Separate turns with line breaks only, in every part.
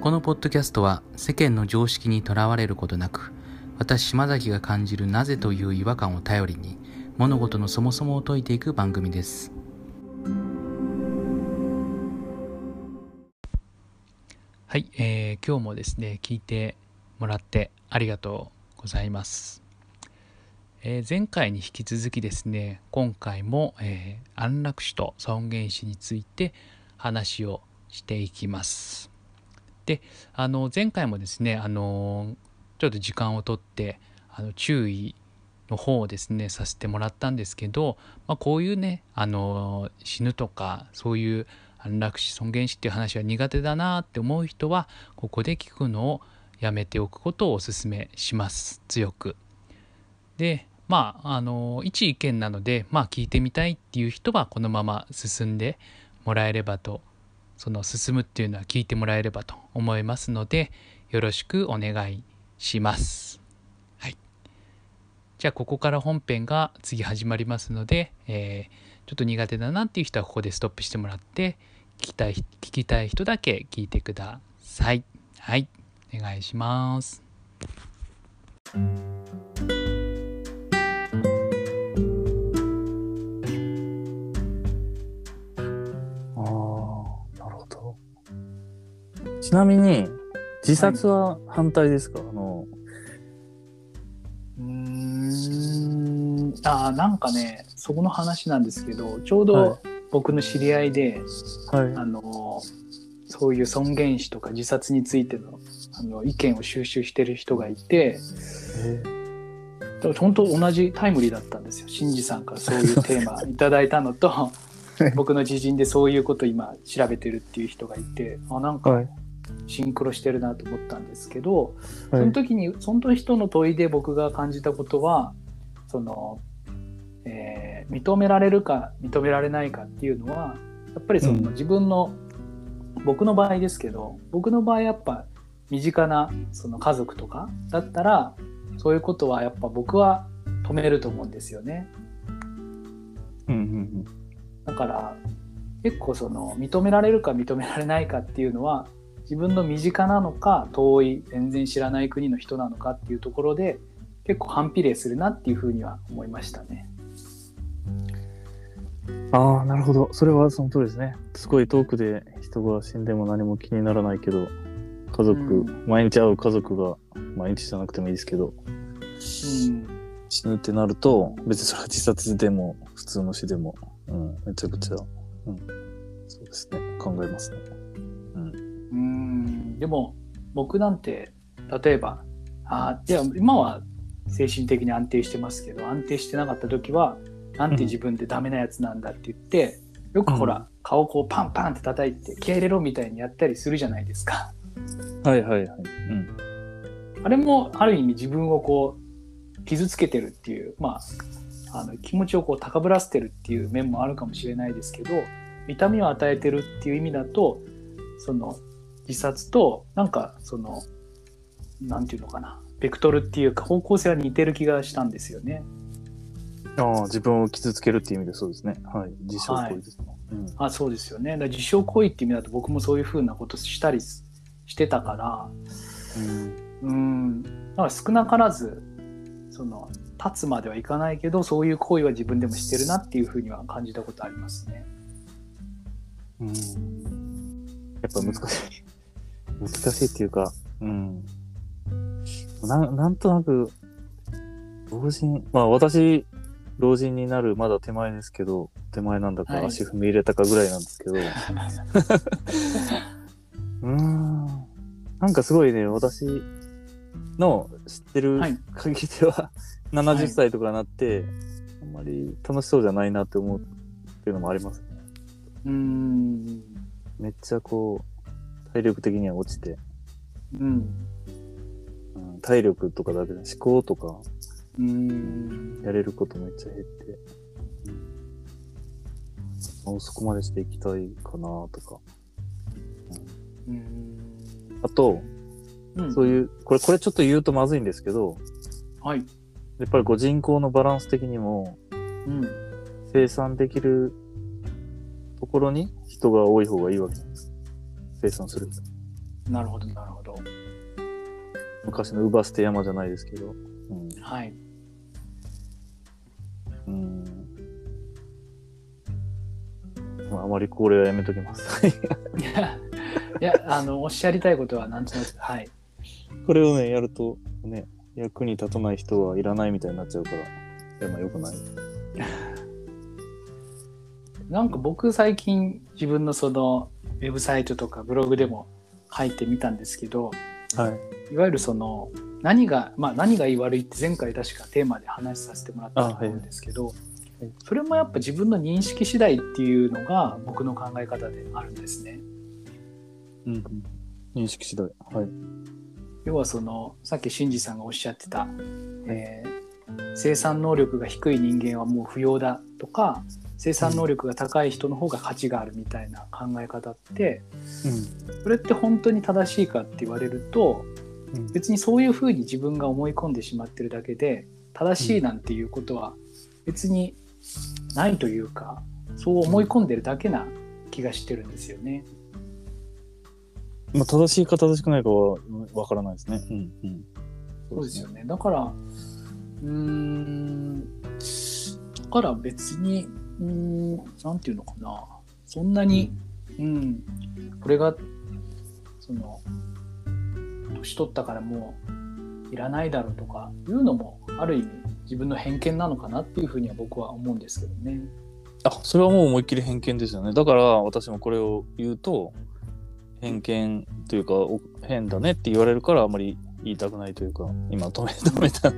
このポッドキャストは世間の常識にとらわれることなく私島崎が感じるなぜという違和感を頼りに物事のそもそもを解いていく番組です。はい、えー、今日もですね聞いてもらってありがとうございます、えー、前回に引き続きですね今回も、えー、安楽死と尊厳死について話をしていきます。であの前回もですねあのちょっと時間をとってあの注意の方をですねさせてもらったんですけど、まあ、こういうねあの死ぬとかそういう安楽死尊厳死っていう話は苦手だなって思う人はここで聞くのをやめておくことをお勧めします強く。でまああの一意見なのでまあ聞いてみたいっていう人はこのまま進んでもらえればとその進むっていうのは聞いてもらえればと思いますのでよろしくお願いします。はい。じゃあここから本編が次始まりますので、えー、ちょっと苦手だなっていう人はここでストップしてもらって聞きたい聞きたい人だけ聞いてください。はい。お願いします。
ちなみに、自殺は反対ですか、はい、あの
うん。あなんかねそこの話なんですけどちょうど僕の知り合いで、はい、あのそういう尊厳死とか自殺についてのあの意見を収集してる人がいて。だから本当同じタイムリーだったんですよ。新次さんからそういうテーマ いただいたのと僕の知人でそういうこと今調べてるっていう人がいてあなんかシンクロしてるなと思ったんですけど、その時にその人の問いで僕が感じたことはその、えー、認められるか認められないかっていうのはやっぱりその自分の、うん、僕の場合ですけど僕の場合やっぱ身近なその家族とかだったらそういうことはやっぱ僕は止めると思うんですよね。
うんうんうん、
だから結構その認められるか認められないかっていうのは自分の身近なのか遠い全然知らない国の人なのかっていうところで結構反比例するなっていうふうには思いましたね。
ああなるほどそれはその通りですね。すごい遠くで人が死んでも何も気にならないけど家族、うん、毎日会う家族が毎日じゃなくてもいいですけど、うん、死ぬってなると別にそれは自殺でも普通の死でも、うん、めちゃくちゃ、うん、そうですね考えますね。
でも僕なんて例えばあいや今は精神的に安定してますけど安定してなかった時はなんて自分でダメなやつなんだって言って、よくほら、うん、顔こうパンパンって叩いて気合入れろみたいにやったりするじゃないですか。
はいはいはい。う
ん、あれもある意味自分をこう傷つけてるっていうまああの気持ちをこう高ぶらせてるっていう面もあるかもしれないですけど痛みを与えてるっていう意味だとその自殺となんかそのなんていうのかなベクトルっていうか方向性は似てる気がしたんですよね。
ああ自分を傷つけるっていう意味でそうですね。はい。自傷行為ですね。はい
うん、あそうですよね。だ自傷行為っていう意味だと僕もそういうふうなことしたりしてたから、うん、うんだから少なからずその立つまではいかないけどそういう行為は自分でもしてるなっていうふうには感じたことありますね。
うん、やっぱ難しい。難しいっていうか、うん。ななんとなく、老人、まあ私、老人になるまだ手前ですけど、手前なんだか足踏み入れたかぐらいなんですけど、うん。なんかすごいね、私の知ってる限りでは、はい、70歳とかになって、はい、あんまり楽しそうじゃないなって思うっていうのもありますね。
うん。
めっちゃこう、体力的には落ちて、
うん、
うん、体力とかだけで思考とか、
うん、
やれることめっちゃ減って、うん、そこまでしていきたいかなとか、
うん、
あと、うん、そういうこれこれちょっと言うとまずいんですけど、
はい、
やっぱりこう人口のバランス的にも、
うん、
生産できるところに人が多い方がいいわけじゃないですか。生産する人。
なるほどなるほど。
昔の乳母捨て山じゃないですけど。
うん、はい。
うん。まあ、あまりこれはやめときます。い
や、いや、あの、おっしゃりたいことはなんとなく、はい。
これをね、やると、ね、役に立たない人はいらないみたいになっちゃうから、いや、まあ、よくない。
なんか僕最近自分のそのウェブサイトとかブログでも書いてみたんですけど、
はい、
いわゆるその何が、まあ、何がいい悪いって前回確かテーマで話させてもらったと思うんですけど、はい、それもやっぱ自分の認識次第っていうのが僕の考え方であるんですね。
うん、認識次第。はい。
要はそのさっき新次さんがおっしゃってた、えー、生産能力が低い人間はもう不要だとか生産能力が高い人の方が価値があるみたいな考え方って、うん、それって本当に正しいかって言われると、うん、別にそういうふうに自分が思い込んでしまってるだけで正しいなんていうことは別にないというかそう思い込んでるだけな気がしてるんですよね。
まあ、正しいか正しくないかはわからないですね。うんうん、
そうですよね。だからうんだから別にうん、なんていうのかな。そんなに、うん、これが、その、年取ったからもういらないだろうとかいうのも、ある意味自分の偏見なのかなっていうふうには僕は思うんですけどね。
あ、それはもう思いっきり偏見ですよね。だから私もこれを言うと、偏見というか、変だねって言われるからあまり言いたくないというか、今止め、止めた。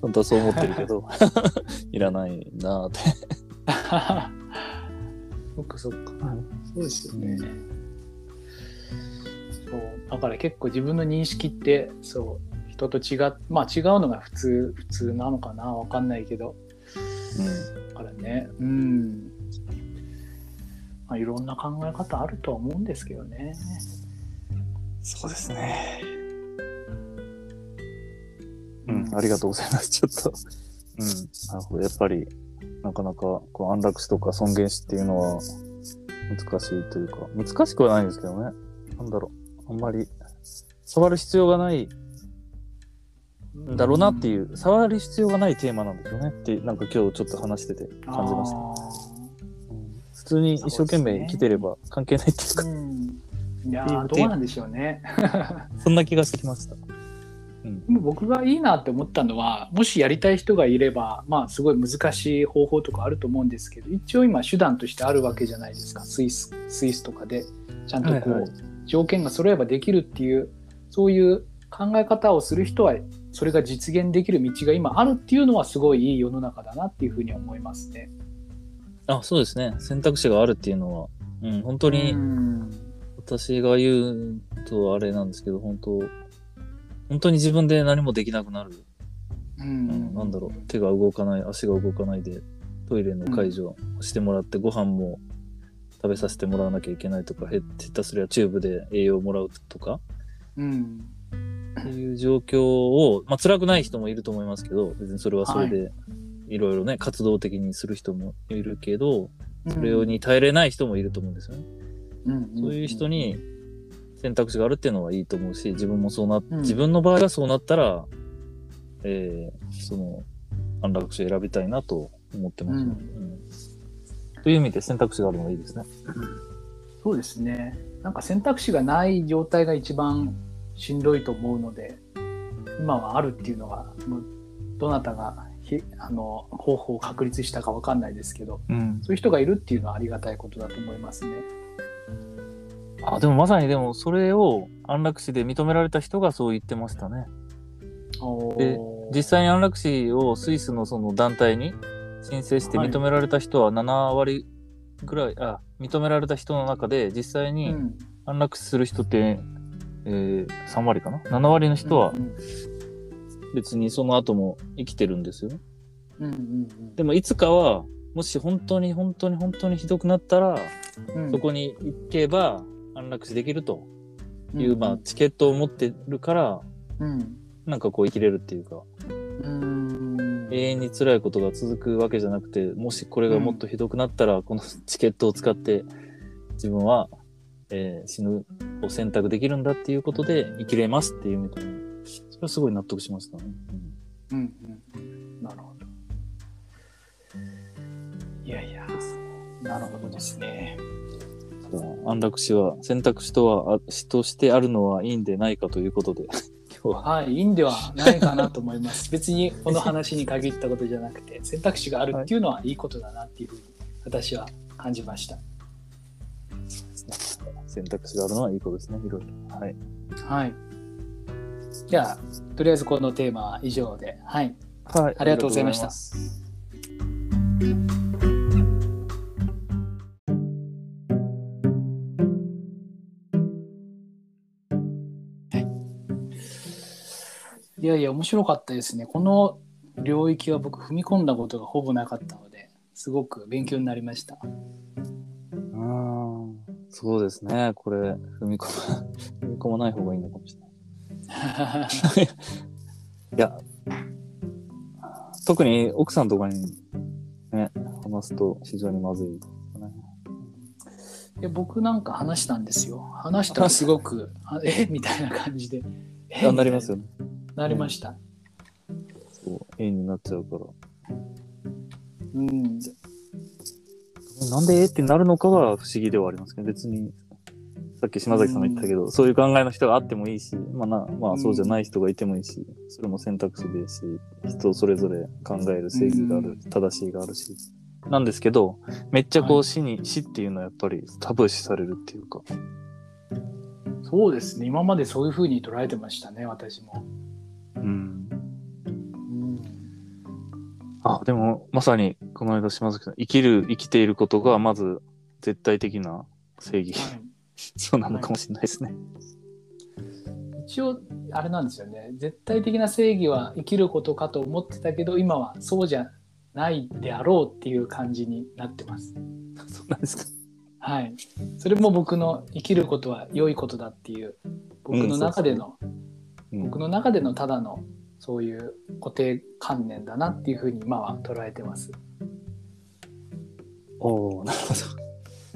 本当はそう思ってるけど、いらないなって
そっかそっか。そうですよね。そう。だから結構自分の認識ってそう。人と違っまあ違うのが普通普通なのかな？わかんないけど、うん、だからね。うん。まあいろんな考え方あるとは思うんですけどね。
そうですね。うんありがとうございます。ちょっと。うん。なるほど。やっぱりなかなかこう安楽死とか尊厳死っていうのは難しいというか、難しくはないんですけどね。なんだろう。あんまり触る必要がないんだろうなっていう、触る必要がないテーマなんでしょうねって、なんか今日ちょっと話してて感じました。普通に一生懸命生きてれば関係ないっていうか、
いやどうなんでしょうね。
そんな気がしてきました。
うん、僕がいいなって思ったのはもしやりたい人がいればまあすごい難しい方法とかあると思うんですけど一応今手段としてあるわけじゃないですか。スイススイスとかで。ちゃんとこう、はいはい、条件が揃えばできるっていうそういう考え方をする人はそれが実現できる道が今あるっていうのはすごいいい世の中だなっていうふうに思いますね。
あそうですね。選択肢があるっていうのは、うん、本当に私が言うとあれなんですけど本当本当に自分で何もできなくなる。うん、なんだろう、手が動かない、足が動かないで、トイレの介助してもらって、ご飯も食べさせてもらわなきゃいけないとか、下手すりゃチューブで栄養をもらうとか、うん、っていう状況を、まあ辛くない人もいると思いますけど、別にそれはそれで、い。ろいろね、活動的にする人もいるけど、それに耐えれない人もいると思うんですよね。うん、そういう人に、選択肢があるっていうのはいいと思うし、自分もそうな、うん、自分の場合がそうなったら、えー、その、安楽死を選びたいなと思ってます、ね、うんうん、という意味で選択肢があるのがいいですね。
そうですね。なんか選択肢がない状態が一番しんどいと思うので、今はあるっていうのが、どなたがひあの方法を確立したかわかんないですけど、うん、そういう人がいるっていうのはありがたいことだと思いますね。
あ、でもまさにでもそれを安楽死で認められた人がそう言ってましたね。で、実際に安楽死をスイスのその団体に申請して認められた人は7割ぐらい、はい、あ、認められた人の中で実際に安楽死する人って、うん、えー、3割かな ?7 割の人は別にその後も生きてるんですよね。うんうんうん、でもいつかはもし本当に本当に本当にひどくなったら、うん、そこに行けば安楽死できるという、うん、まあ、チケットを持ってるから、うん、なんかこう生きれるっていうか、うん、永遠に辛いことが続くわけじゃなくて、もしこれがもっとひどくなったら、このチケットを使って自分は、えー、死ぬを選択できるんだっていうことで生きれますっていうみたいな。それはすごい納得しましたね。
うん、うん、うん。なるほど。いやいや、なるほどですね。
安楽死は選択肢とは死としてあるのはいいんでないかということで
今日は。はい、いいんではないかなと思います。別にこの話に限ったことじゃなくて選択肢があるっていうのはいいことだなっていうふうに私は感じました。
選択肢があるのはいいことですね、いろいろ。はい。
はい。じゃあ、とりあえずこのテーマは以上で、はい。
はい。
ありがとうございました。いやいや、面白かったですね。この領域は僕踏み込んだことがほぼなかったので、すごく勉強になりました。
うん、そうですね。これ、踏み込ま、踏み込まない方がいいのかもしれない。いや、特に奥さんとかにね、話すと非常にまずい、ね。
いや僕なんか話したんですよ。話したらすごく、え？みたいな感じで。
え？なりますよね。
なりました。
そう、になっちゃうから。
うん。
なんで A ってなるのかは不思議ではありますけど、別に、さっき島崎さんも言ったけど、うん、そういう考えの人があってもいいし、まあな、まあそうじゃない人がいてもいいし、それも選択肢ですし、人それぞれ考える正義がある、うん、正しいがあるし。なんですけど、めっちゃこう死に、はい、死っていうのはやっぱりタブー視されるっていうか。
そうですね。今までそういうふうに捉えてましたね、私も。うん。
あ、でも、まさに、この間島崎さん、生きる、生きていることが、まず、絶対的な正義。はい、そうなのかもしれないですね。はい、
一応、あれなんですよね。絶対的な正義は生きることかと思ってたけど、今はそうじゃないであろうっていう感じになってます。
そうなんですか。
はい。それも僕の生きることは良いことだっていう、僕の中での僕の中でのただのそういう固定観念だなっていうふうに今は捉えてます。
おおなるほ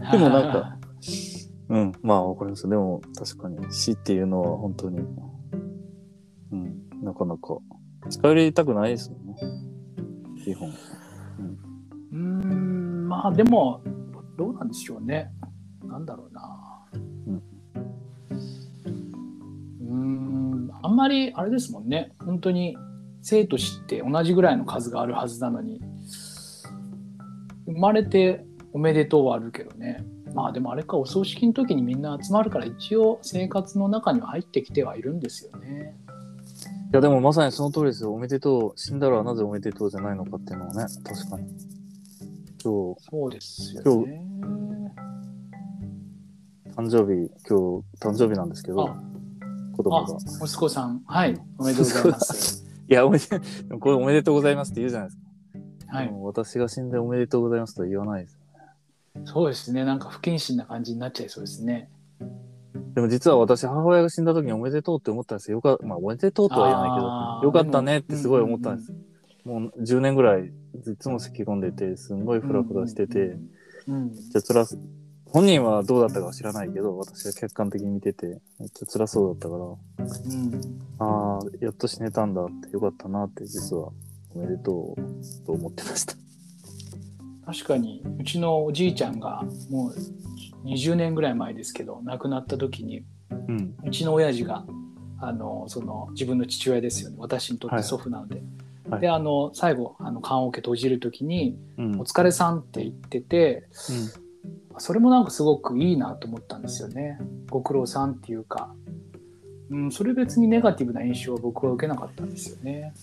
ど。でもなんか、うん、まあわかります。でも確かに死っていうのは本当に、うん、なかなか近寄りたくないですもんね。基本。
うん、うんまあでも、どうなんでしょうね。なんだろうあんまりあれですもんね本当に生と死って同じぐらいの数があるはずなのに生まれておめでとうはあるけどねまあでもあれかお葬式の時にみんな集まるから一応生活の中には入ってきてはいるんですよね。
いやでもまさにその通りですよ。おめでとう。死んだらなぜおめでとうじゃないのかっていうのはね、確かに。今日、
そうですよ
ね。今日、誕生日、今日、誕生日なんですけど、子供が。
息子さん、はい、おめでとうございます。い
や、おめで、これおめでとうございますって言うじゃないですか。
はい。
私が死んでおめでとうございますとは言わないですよ
ね。そうですね。なんか不謹慎な感じになっちゃいそうですね。
でも実は私、母親が死んだ時におめでとうって思ったんですよ。よかまあ、おめでとうとは言わないけど、よかったねってすごい思ったんです。うんうん、もう10年ぐらい、いつも咳き込んでて、すんごいフラフラしてて、うん、じゃ辛本人はどうだったかは知らないけど、私は客観的に見てて、めっちゃ辛そうだったから、うん、ああ、やっと死ねたんだってよかったなって、実は。おめでとうと思ってました。
確かに、うちのおじいちゃんがもう20年ぐらい前ですけど、亡くなった時に、うん、うちの親父が、あの、その自分の父親ですよね。私にとって祖父なので。はい、で、あの、最後、あの、棺桶閉じる時に、うん、お疲れさんって言ってて、うんそれもなんかすごくいいなと思ったんですよね。ご苦労さんっていうか、うん、それ別にネガティブな印象は僕は受けなかったんですよね。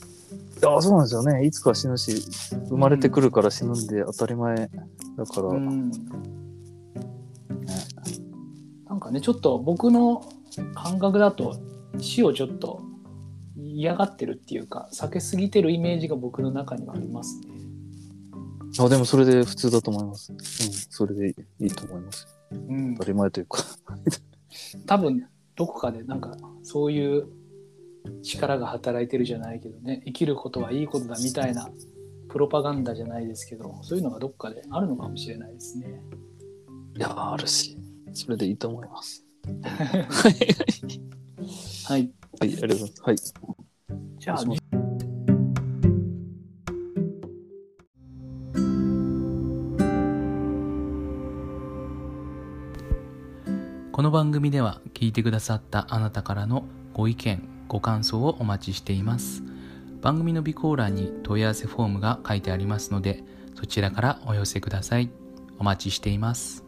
あそうなんですよね。いつか死ぬし、生まれてくるから死ぬんで当たり前だから。うん、ね、
なんかね、ちょっと僕の感覚だと死をちょっと嫌がってるっていうか、避けすぎてるイメージが僕の中にはありますね。
あ、でもそれで普通だと思います。うん、それでいいと思います。うん、当たり前というか
多分、どこかでなんか、そういう力が働いてるじゃないけどね、生きることはいいことだみたいな、プロパガンダじゃないですけど、そういうのがどっかであるのかもしれないですね。
いや、あるし。それでいいと思います。
はい。
はい、ありがとうございます。はい。
じゃあ、
この番組では聞いてくださったあなたからのご意見、ご感想をお待ちしています。番組の備考欄に問い合わせフォームが書いてありますので、そちらからお寄せください。お待ちしています。